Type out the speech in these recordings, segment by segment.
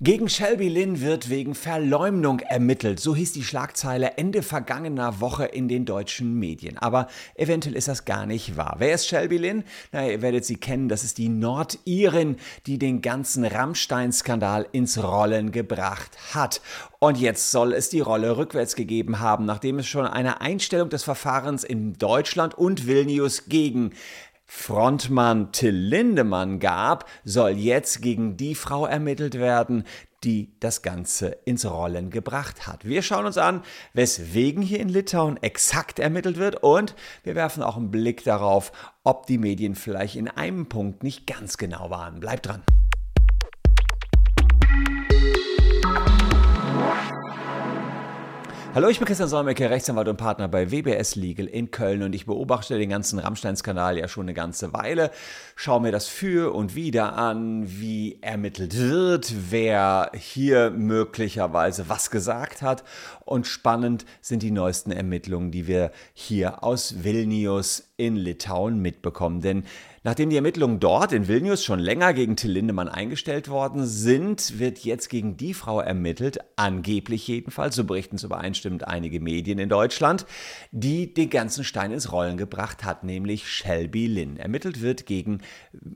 Gegen Shelby Lynn wird wegen Verleumdung ermittelt. So hieß die Schlagzeile Ende vergangener Woche in den deutschen Medien. Aber eventuell ist das gar nicht wahr. Wer ist Shelby Lynn? Na, ihr werdet sie kennen. Das ist die Nordirin, die den ganzen Rammstein-Skandal ins Rollen gebracht hat. Und jetzt soll es die Rolle rückwärts gegeben haben, nachdem es schon eine Einstellung des Verfahrens in Deutschland und Vilnius gegen Frontmann Till Lindemann gab, soll jetzt gegen die Frau ermittelt werden, die das Ganze ins Rollen gebracht hat. Wir schauen uns an, weswegen hier in Litauen exakt ermittelt wird und wir werfen auch einen Blick darauf, ob die Medien vielleicht in einem Punkt nicht ganz genau waren. Bleibt dran. Hallo, ich bin Christian Solmecke, Rechtsanwalt und Partner bei WBS Legal in Köln und ich beobachte den ganzen Rammstein-Skandal ja schon eine ganze Weile. Schaue mir das für und wieder an, wie ermittelt wird, wer hier möglicherweise was gesagt hat. Und spannend sind die neuesten Ermittlungen, die wir hier aus Vilnius in Litauen mitbekommen. Denn Nachdem die Ermittlungen dort in Vilnius schon länger gegen Till Lindemann eingestellt worden sind, wird jetzt gegen die Frau ermittelt, angeblich jedenfalls, so berichten es übereinstimmend einige Medien in Deutschland, die den ganzen Stein ins Rollen gebracht hat, nämlich Shelby Lynn. Ermittelt wird gegen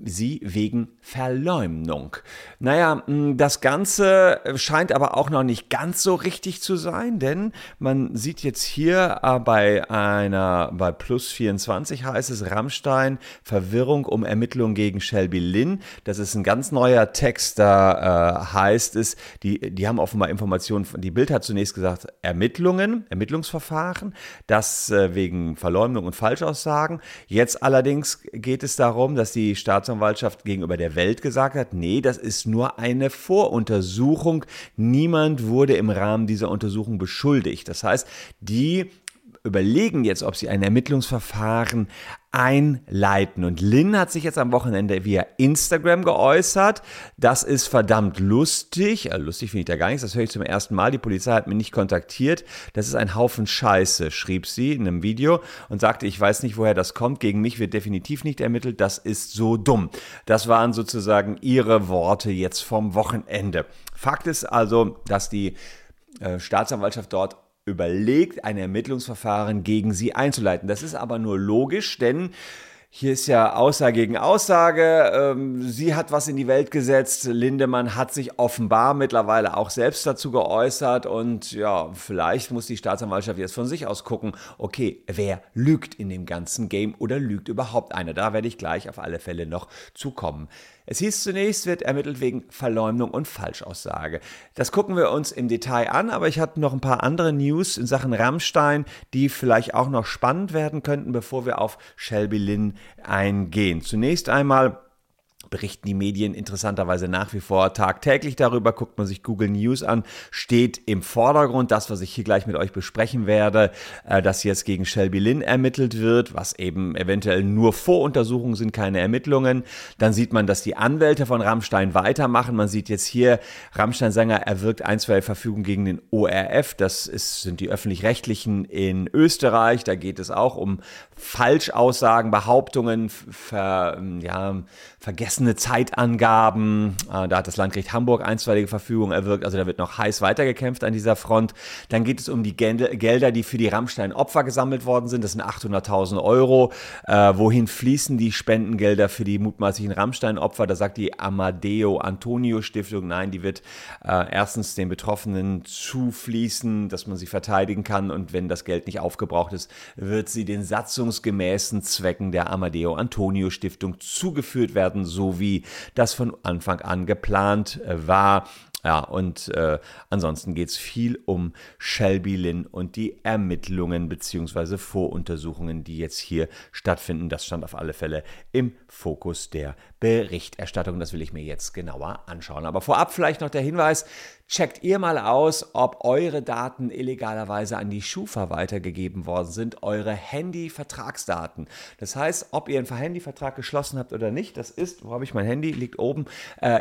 sie wegen Verleumdung. Naja, das Ganze scheint aber auch noch nicht ganz so richtig zu sein, denn man sieht jetzt hier äh, bei einer, bei Plus 24 heißt es Rammstein, Verwirrung um Ermittlungen gegen Shelby Lynn. Das ist ein ganz neuer Text, da äh, heißt es, die, die haben offenbar Informationen, die Bild hat zunächst gesagt, Ermittlungen, Ermittlungsverfahren, das äh, wegen Verleumdung und Falschaussagen. Jetzt allerdings geht es darum, dass die Staatsanwaltschaft gegenüber der Welt gesagt hat, nee, das ist nur eine Voruntersuchung. Niemand wurde im Rahmen dieser Untersuchung beschuldigt. Das heißt, die überlegen jetzt, ob sie ein Ermittlungsverfahren einleiten. Und Lynn hat sich jetzt am Wochenende via Instagram geäußert. Das ist verdammt lustig. Lustig finde ich da gar nichts. Das höre ich zum ersten Mal. Die Polizei hat mich nicht kontaktiert. Das ist ein Haufen Scheiße, schrieb sie in einem Video und sagte, ich weiß nicht, woher das kommt. Gegen mich wird definitiv nicht ermittelt. Das ist so dumm. Das waren sozusagen ihre Worte jetzt vom Wochenende. Fakt ist also, dass die äh, Staatsanwaltschaft dort überlegt, ein Ermittlungsverfahren gegen sie einzuleiten. Das ist aber nur logisch, denn hier ist ja Aussage gegen Aussage. Ähm, sie hat was in die Welt gesetzt. Lindemann hat sich offenbar mittlerweile auch selbst dazu geäußert. Und ja, vielleicht muss die Staatsanwaltschaft jetzt von sich aus gucken, okay, wer lügt in dem ganzen Game oder lügt überhaupt einer? Da werde ich gleich auf alle Fälle noch zukommen. Es hieß zunächst, wird ermittelt wegen Verleumdung und Falschaussage. Das gucken wir uns im Detail an, aber ich hatte noch ein paar andere News in Sachen Rammstein, die vielleicht auch noch spannend werden könnten, bevor wir auf Shelby Lynn eingehen. Zunächst einmal berichten die Medien interessanterweise nach wie vor tagtäglich darüber. Guckt man sich Google News an, steht im Vordergrund das, was ich hier gleich mit euch besprechen werde, äh, dass jetzt gegen Shelby Lynn ermittelt wird, was eben eventuell nur Voruntersuchungen sind, keine Ermittlungen. Dann sieht man, dass die Anwälte von Rammstein weitermachen. Man sieht jetzt hier, Rammstein-Sänger erwirkt einstweilige Verfügung gegen den ORF. Das ist, sind die öffentlich-rechtlichen in Österreich. Da geht es auch um Falschaussagen, Behauptungen, ver, ja, vergessene Zeitangaben. Äh, da hat das Landgericht Hamburg einstweilige Verfügung erwirkt. Also da wird noch heiß weitergekämpft an dieser Front. Dann geht es um die Gelder, die für die Rammstein-Opfer gesammelt worden sind. Das sind 800.000 Euro. Äh, wohin fließen die Spendengelder für die mutmaßlichen Rammstein-Opfer? Da sagt die Amadeo Antonio Stiftung, nein, die wird äh, erstens den Betroffenen zufließen, dass man sie verteidigen kann. Und wenn das Geld nicht aufgebraucht ist, wird sie den satzungsgemäßen Zwecken der Amadeo Antonio Stiftung zugeführt werden, so wie das von Anfang an geplant äh, war. Ja, und äh, ansonsten geht es viel um Shelby Lynn und die Ermittlungen bzw. Voruntersuchungen, die jetzt hier stattfinden. Das stand auf alle Fälle im Fokus der Berichterstattung. Das will ich mir jetzt genauer anschauen. Aber vorab vielleicht noch der Hinweis, checkt ihr mal aus, ob eure Daten illegalerweise an die Schufa weitergegeben worden sind, eure Handy-Vertragsdaten. Das heißt, ob ihr einen Handyvertrag geschlossen habt oder nicht, das ist, wo habe ich mein Handy, liegt oben, äh,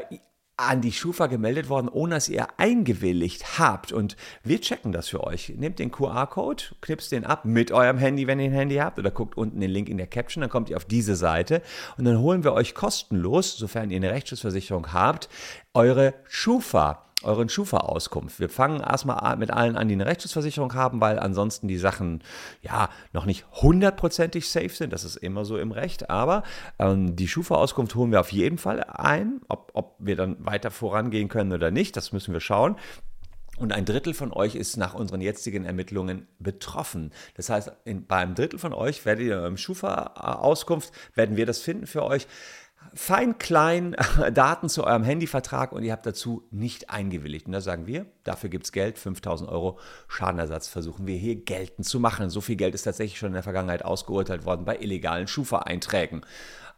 an die Schufa gemeldet worden, ohne dass ihr eingewilligt habt. Und wir checken das für euch. Nehmt den QR-Code, knipst den ab mit eurem Handy, wenn ihr ein Handy habt, oder guckt unten den Link in der Caption, dann kommt ihr auf diese Seite und dann holen wir euch kostenlos, sofern ihr eine Rechtsschutzversicherung habt, eure Schufa euren Schufa-Auskunft. Wir fangen erstmal mit allen an, die eine Rechtsschutzversicherung haben, weil ansonsten die Sachen ja noch nicht hundertprozentig safe sind. Das ist immer so im Recht. Aber ähm, die Schufa-Auskunft holen wir auf jeden Fall ein. Ob, ob wir dann weiter vorangehen können oder nicht, das müssen wir schauen. Und ein Drittel von euch ist nach unseren jetzigen Ermittlungen betroffen. Das heißt, in, bei einem Drittel von euch werdet ihr im Schufa-Auskunft, werden wir das finden für euch fein klein Daten zu eurem Handyvertrag und ihr habt dazu nicht eingewilligt. Und da sagen wir, dafür gibt es Geld, 5000 Euro Schadenersatz versuchen wir hier geltend zu machen. So viel Geld ist tatsächlich schon in der Vergangenheit ausgeurteilt worden bei illegalen Schufa-Einträgen.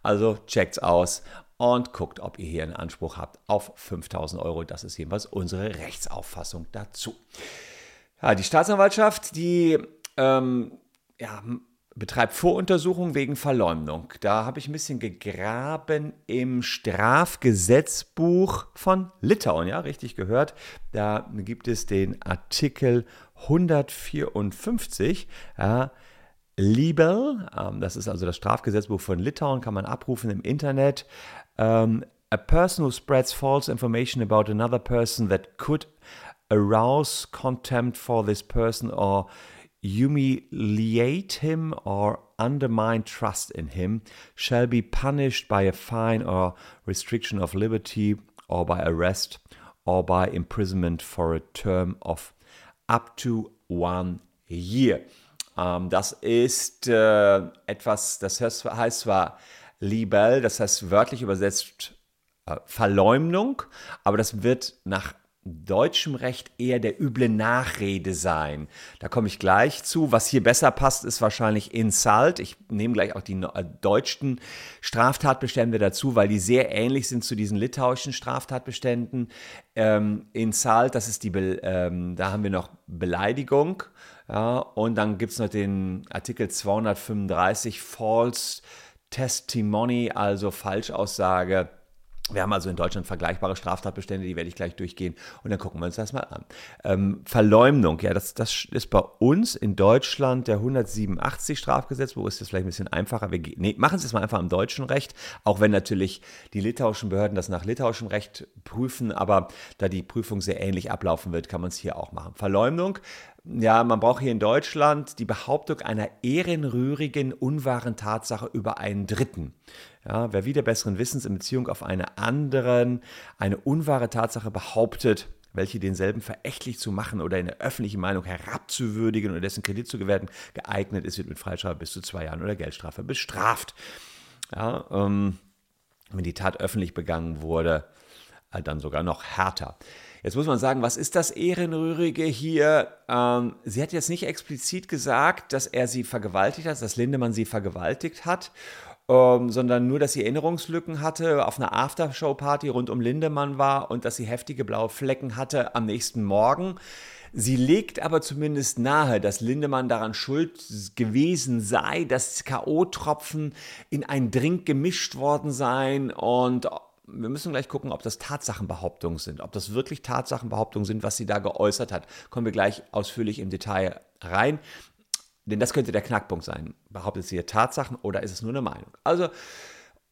Also checkt's aus und guckt, ob ihr hier einen Anspruch habt auf 5000 Euro. Das ist jedenfalls unsere Rechtsauffassung dazu. Ja, die Staatsanwaltschaft, die ähm, ja, betreibt Voruntersuchungen wegen Verleumdung. Da habe ich ein bisschen gegraben im Strafgesetzbuch von Litauen, ja, richtig gehört. Da gibt es den Artikel 154, ja, Libel, ähm, das ist also das Strafgesetzbuch von Litauen, kann man abrufen im Internet. Um, a person who spreads false information about another person that could arouse contempt for this person or humiliate him or undermine trust in him shall be punished by a fine or restriction of liberty or by arrest or by imprisonment for a term of up to one year. Ähm, das ist äh, etwas, das heißt zwar Libel, das heißt wörtlich übersetzt äh, Verleumdung, aber das wird nach deutschem Recht eher der üble Nachrede sein. Da komme ich gleich zu. Was hier besser passt, ist wahrscheinlich Insult. Ich nehme gleich auch die äh, deutschen Straftatbestände dazu, weil die sehr ähnlich sind zu diesen litauischen Straftatbeständen. Ähm, Insult, das ist die, Be ähm, da haben wir noch Beleidigung. Ja, und dann gibt es noch den Artikel 235 False Testimony, also Falschaussage wir haben also in Deutschland vergleichbare Straftatbestände, die werde ich gleich durchgehen und dann gucken wir uns das mal an. Ähm, Verleumdung, ja, das, das ist bei uns in Deutschland der 187 Strafgesetzbuch, ist das vielleicht ein bisschen einfacher. Wir nee, machen es mal einfach im deutschen Recht, auch wenn natürlich die litauischen Behörden das nach litauischem Recht prüfen, aber da die Prüfung sehr ähnlich ablaufen wird, kann man es hier auch machen. Verleumdung, ja, man braucht hier in Deutschland die Behauptung einer ehrenrührigen, unwahren Tatsache über einen Dritten. Ja, wer wieder besseren Wissens in Beziehung auf einen anderen eine unwahre Tatsache behauptet, welche denselben verächtlich zu machen oder in der öffentlichen Meinung herabzuwürdigen oder dessen Kredit zu gewähren geeignet ist, wird mit Freistrafe bis zu zwei Jahren oder Geldstrafe bestraft. Ja, ähm, wenn die Tat öffentlich begangen wurde, äh, dann sogar noch härter. Jetzt muss man sagen, was ist das Ehrenrührige hier? Ähm, sie hat jetzt nicht explizit gesagt, dass er sie vergewaltigt hat, dass Lindemann sie vergewaltigt hat ähm, sondern nur, dass sie Erinnerungslücken hatte, auf einer Aftershow-Party rund um Lindemann war und dass sie heftige blaue Flecken hatte am nächsten Morgen. Sie legt aber zumindest nahe, dass Lindemann daran schuld gewesen sei, dass K.O.-Tropfen in einen Drink gemischt worden seien und wir müssen gleich gucken, ob das Tatsachenbehauptungen sind, ob das wirklich Tatsachenbehauptungen sind, was sie da geäußert hat. Kommen wir gleich ausführlich im Detail rein. Denn das könnte der Knackpunkt sein. Behauptet sie hier Tatsachen oder ist es nur eine Meinung? Also,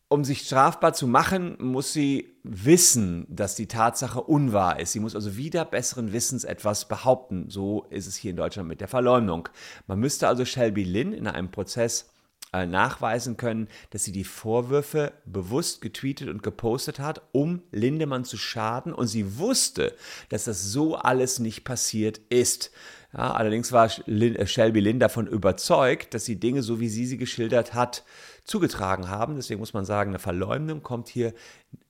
um sich strafbar zu machen, muss sie wissen, dass die Tatsache unwahr ist. Sie muss also wieder besseren Wissens etwas behaupten. So ist es hier in Deutschland mit der Verleumdung. Man müsste also Shelby Lynn in einem Prozess äh, nachweisen können, dass sie die Vorwürfe bewusst getweetet und gepostet hat, um Lindemann zu schaden. Und sie wusste, dass das so alles nicht passiert ist. Ja, allerdings war äh, Shelby Lynn davon überzeugt, dass die Dinge, so wie sie sie geschildert hat, zugetragen haben. Deswegen muss man sagen, eine Verleumdung kommt hier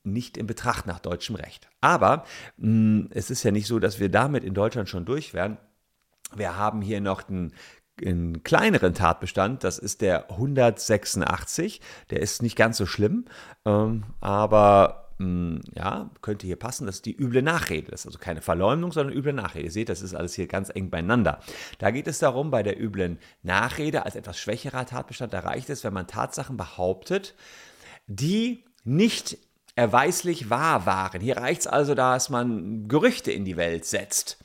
nicht in Betracht nach deutschem Recht. Aber mh, mm, es ist ja nicht so, dass wir damit in Deutschland schon durch wären. Wir haben hier noch einen, einen kleineren Tatbestand, das ist der 186. Der ist nicht ganz so schlimm, ähm, aber hm, ja, könnte hier passen, das ist die üble Nachrede. Das ist also keine Verleumdung, sondern üble Nachrede. Ihr seht, das ist alles hier ganz eng beieinander. Da geht es darum, bei der üblen Nachrede als etwas schwächerer Tatbestand, da reicht es, wenn man Tatsachen behauptet, die nicht erweislich wahr waren. Hier reicht es also, dass man Gerüchte in die Welt setzt.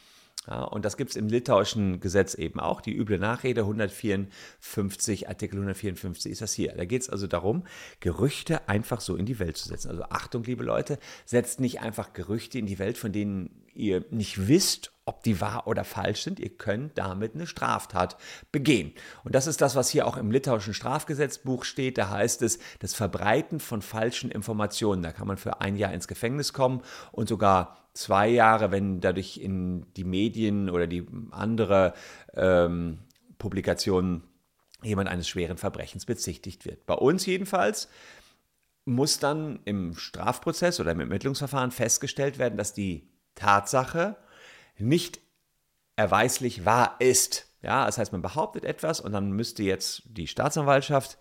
Ja, und das gibt es im litauischen Gesetz eben auch, die üble Nachrede 154, Artikel 154 ist das hier. Da geht es also darum, Gerüchte einfach so in die Welt zu setzen. Also Achtung, liebe Leute, setzt nicht einfach Gerüchte in die Welt, von denen ihr nicht wisst, ob die wahr oder falsch sind, ihr könnt damit eine Straftat begehen. Und das ist das, was hier auch im litauischen Strafgesetzbuch steht. Da heißt es, das Verbreiten von falschen Informationen. Da kann man für ein Jahr ins Gefängnis kommen und sogar zwei Jahre, wenn dadurch in die Medien oder die andere ähm, Publikationen jemand eines schweren Verbrechens bezichtigt wird. Bei uns jedenfalls muss dann im Strafprozess oder im Ermittlungsverfahren festgestellt werden, dass die Tatsache nicht erweislich wahr ist. Ja, das heißt, man behauptet etwas und dann müsste jetzt die Staatsanwaltschaft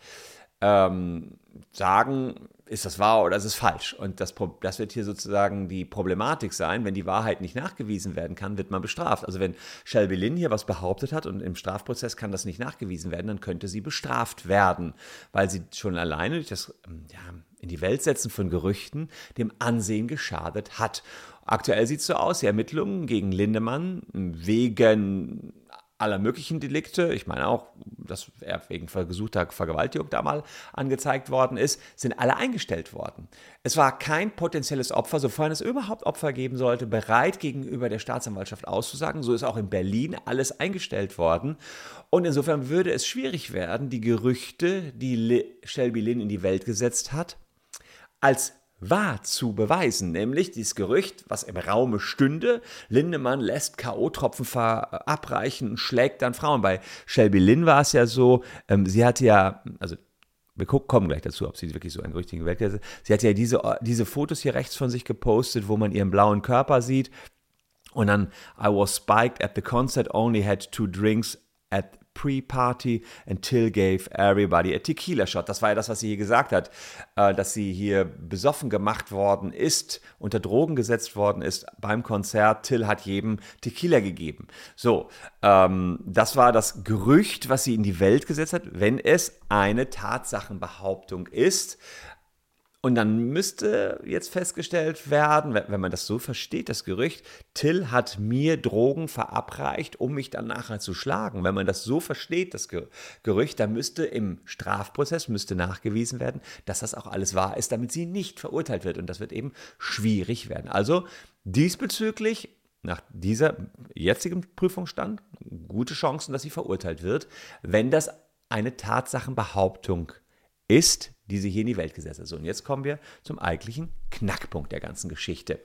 ähm, sagen, ist das wahr oder ist es falsch? Und das, das wird hier sozusagen die Problematik sein. Wenn die Wahrheit nicht nachgewiesen werden kann, wird man bestraft. Also wenn Shelby Lynn hier was behauptet hat und im Strafprozess kann das nicht nachgewiesen werden, dann könnte sie bestraft werden, weil sie schon alleine durch das ähm, ja, in die Welt setzen von Gerüchten dem Ansehen geschadet hat. Aktuell sieht es so aus, die Ermittlungen gegen Lindemann wegen aller möglichen Delikte, ich meine auch, dass er wegen versuchter Vergewaltigung da mal angezeigt worden ist, sind alle eingestellt worden. Es war kein potenzielles Opfer, sofern es überhaupt Opfer geben sollte, bereit gegenüber der Staatsanwaltschaft auszusagen. So ist auch in Berlin alles eingestellt worden. Und insofern würde es schwierig werden, die Gerüchte, die Shelby Lynn in die Welt gesetzt hat, als wahr zu beweisen, nämlich dieses Gerücht, was im Raume stünde, Lindemann lässt K.O.-Tropfen verabreichen und schlägt dann Frauen. Bei Shelby Lynn war es ja so, ähm, sie hatte ja, also wir kommen gleich dazu, ob sie wirklich so ein Gerücht in die Welt ist. Sie hat ja diese, diese Fotos hier rechts von sich gepostet, wo man ihren blauen Körper sieht. Und dann, I was spiked at the concert, only had two drinks at Pre-Party until gave everybody a Tequila Shot. Das war ja das, was sie hier gesagt hat, äh, dass sie hier besoffen gemacht worden ist, unter Drogen gesetzt worden ist beim Konzert. Till hat jedem Tequila gegeben. So, ähm, das war das Gerücht, was sie in die Welt gesetzt hat, wenn es eine Tatsachenbehauptung ist. Und dann müsste jetzt festgestellt werden, wenn man das so versteht, das Gerücht, Till hat mir Drogen verabreicht, um mich dann nachher zu schlagen. Wenn man das so versteht, das Gerücht, dann müsste im Strafprozess müsste nachgewiesen werden, dass das auch alles wahr ist, damit sie nicht verurteilt wird. Und das wird eben schwierig werden. Also diesbezüglich nach dieser jetzigen Prüfungsstand gute Chancen, dass sie verurteilt wird, wenn das eine Tatsachenbehauptung ist, die sie hier in die Welt gesetzt hat. So, und jetzt kommen wir zum eigentlichen Knackpunkt der ganzen Geschichte.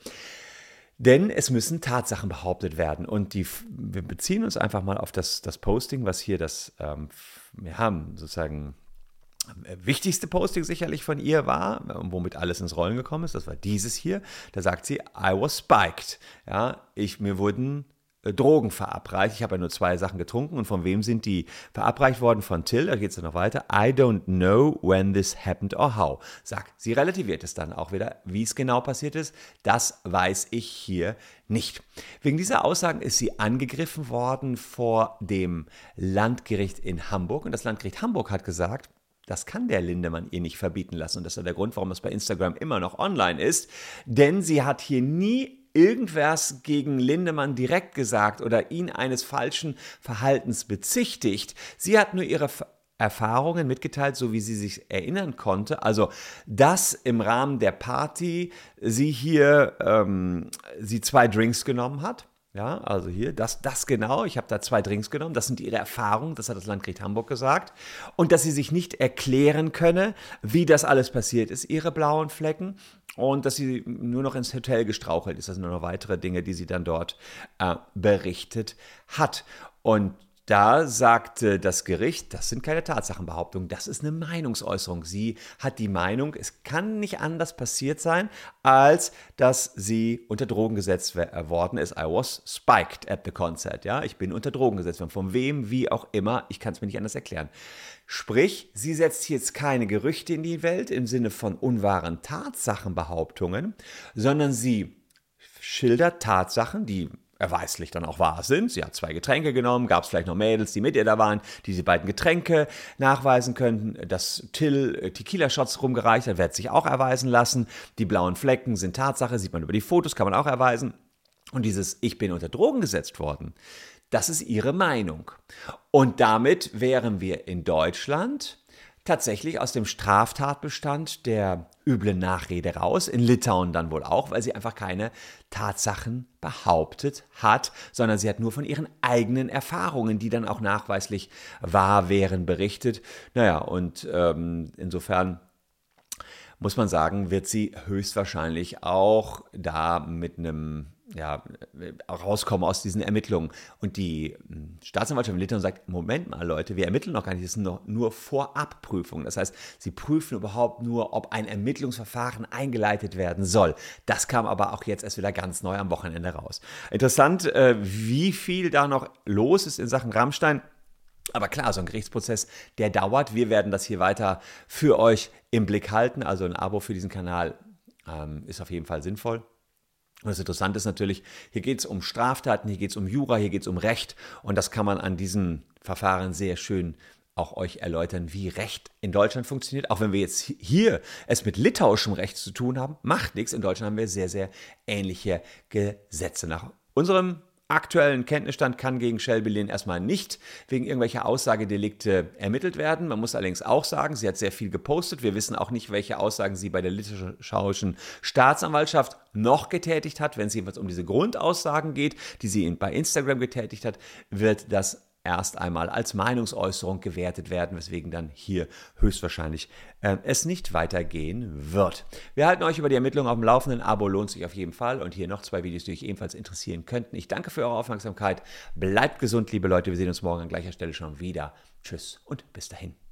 Denn es müssen Tatsachen behauptet werden. Und die, wir beziehen uns einfach mal auf das, das Posting, was hier das, ähm, wir haben sozusagen äh, wichtigste Posting sicherlich von ihr war, womit alles ins Rollen gekommen ist, das war dieses hier. Da sagt sie, I was spiked. Ja, ich, mir wurden Drogen verabreicht. Ich habe ja nur zwei Sachen getrunken. Und von wem sind die verabreicht worden? Von Till. Da geht es dann noch weiter. I don't know when this happened or how. Sagt, sie relativiert es dann auch wieder. Wie es genau passiert ist, das weiß ich hier nicht. Wegen dieser Aussagen ist sie angegriffen worden vor dem Landgericht in Hamburg. Und das Landgericht Hamburg hat gesagt, das kann der Lindemann ihr nicht verbieten lassen. Und das ist der Grund, warum es bei Instagram immer noch online ist. Denn sie hat hier nie irgendwas gegen Lindemann direkt gesagt oder ihn eines falschen Verhaltens bezichtigt. Sie hat nur ihre Erfahrungen mitgeteilt, so wie sie sich erinnern konnte. Also, dass im Rahmen der Party sie hier ähm, sie zwei Drinks genommen hat ja, also hier, das, das genau. Ich habe da zwei Drinks genommen. Das sind ihre Erfahrungen. Das hat das Landgericht Hamburg gesagt. Und dass sie sich nicht erklären könne, wie das alles passiert ist, ihre blauen Flecken. Und dass sie nur noch ins Hotel gestrauchelt ist. Das sind nur noch weitere Dinge, die sie dann dort äh, berichtet hat. Und da sagte das Gericht, das sind keine Tatsachenbehauptungen, das ist eine Meinungsäußerung. Sie hat die Meinung, es kann nicht anders passiert sein, als dass sie unter Drogen gesetzt worden ist. I was spiked at the concert. Ja, ich bin unter Drogen gesetzt worden. Von wem, wie auch immer, ich kann es mir nicht anders erklären. Sprich, sie setzt jetzt keine Gerüchte in die Welt im Sinne von unwahren Tatsachenbehauptungen, sondern sie schildert Tatsachen, die erweislich dann auch wahr sind. Sie hat zwei Getränke genommen, gab es vielleicht noch Mädels, die mit ihr da waren, die die beiden Getränke nachweisen könnten. Dass Till äh, Tequila-Shots rumgereicht hat, wird sich auch erweisen lassen. Die blauen Flecken sind Tatsache, sieht man über die Fotos, kann man auch erweisen. Und dieses Ich bin unter Drogen gesetzt worden, das ist ihre Meinung. Und damit wären wir in Deutschland tatsächlich aus dem Straftatbestand der üblen Nachrede raus, in Litauen dann wohl auch, weil sie einfach keine Tatsachen behauptet hat, sondern sie hat nur von ihren eigenen Erfahrungen, die dann auch nachweislich wahr wären, berichtet. Naja, und ähm, insofern muss man sagen, wird sie höchstwahrscheinlich auch da mit einem ja, rauskommen aus diesen Ermittlungen. Und die hm, Staatsanwaltschaft in Litauen sagt, Moment mal Leute, wir ermitteln noch gar nicht, das sind noch nur Vorabprüfungen. Das heißt, sie prüfen überhaupt nur, ob ein Ermittlungsverfahren eingeleitet werden soll. Das kam aber auch jetzt erst wieder ganz neu am Wochenende raus. Interessant, äh, wie viel da noch los ist in Sachen Rammstein. Aber klar, so ein Gerichtsprozess, der dauert. Wir werden das hier weiter für euch im Blick halten. Also ein Abo für diesen Kanal ähm, ist auf jeden Fall sinnvoll. Und das Interessante ist natürlich, hier geht es um Straftaten, hier geht es um Jura, hier geht es um Recht. Und das kann man an diesen Verfahren sehr schön auch euch erläutern, wie Recht in Deutschland funktioniert. Auch wenn wir jetzt hier es mit litauischem Recht zu tun haben, macht nichts. In Deutschland haben wir sehr, sehr ähnliche Gesetze. Nach unserem aktuellen Kenntnisstand kann gegen Shelby Lynn erstmal nicht wegen irgendwelcher Aussagedelikte ermittelt werden. Man muss allerdings auch sagen, sie hat sehr viel gepostet. Wir wissen auch nicht, welche Aussagen sie bei der litauischen Staatsanwaltschaft noch getätigt hat. Wenn es jedenfalls um diese Grundaussagen geht, die sie bei Instagram getätigt hat, wird das erst einmal als Meinungsäußerung gewertet werden, weswegen dann hier höchstwahrscheinlich äh, es nicht weitergehen wird. Wir halten euch über die Ermittlungen auf dem Laufenden. Abo lohnt sich auf jeden Fall. Und hier noch zwei Videos, die euch ebenfalls interessieren könnten. Ich danke für eure Aufmerksamkeit. Bleibt gesund, liebe Leute. Wir sehen uns morgen an gleicher Stelle schon wieder. Tschüss und bis dahin.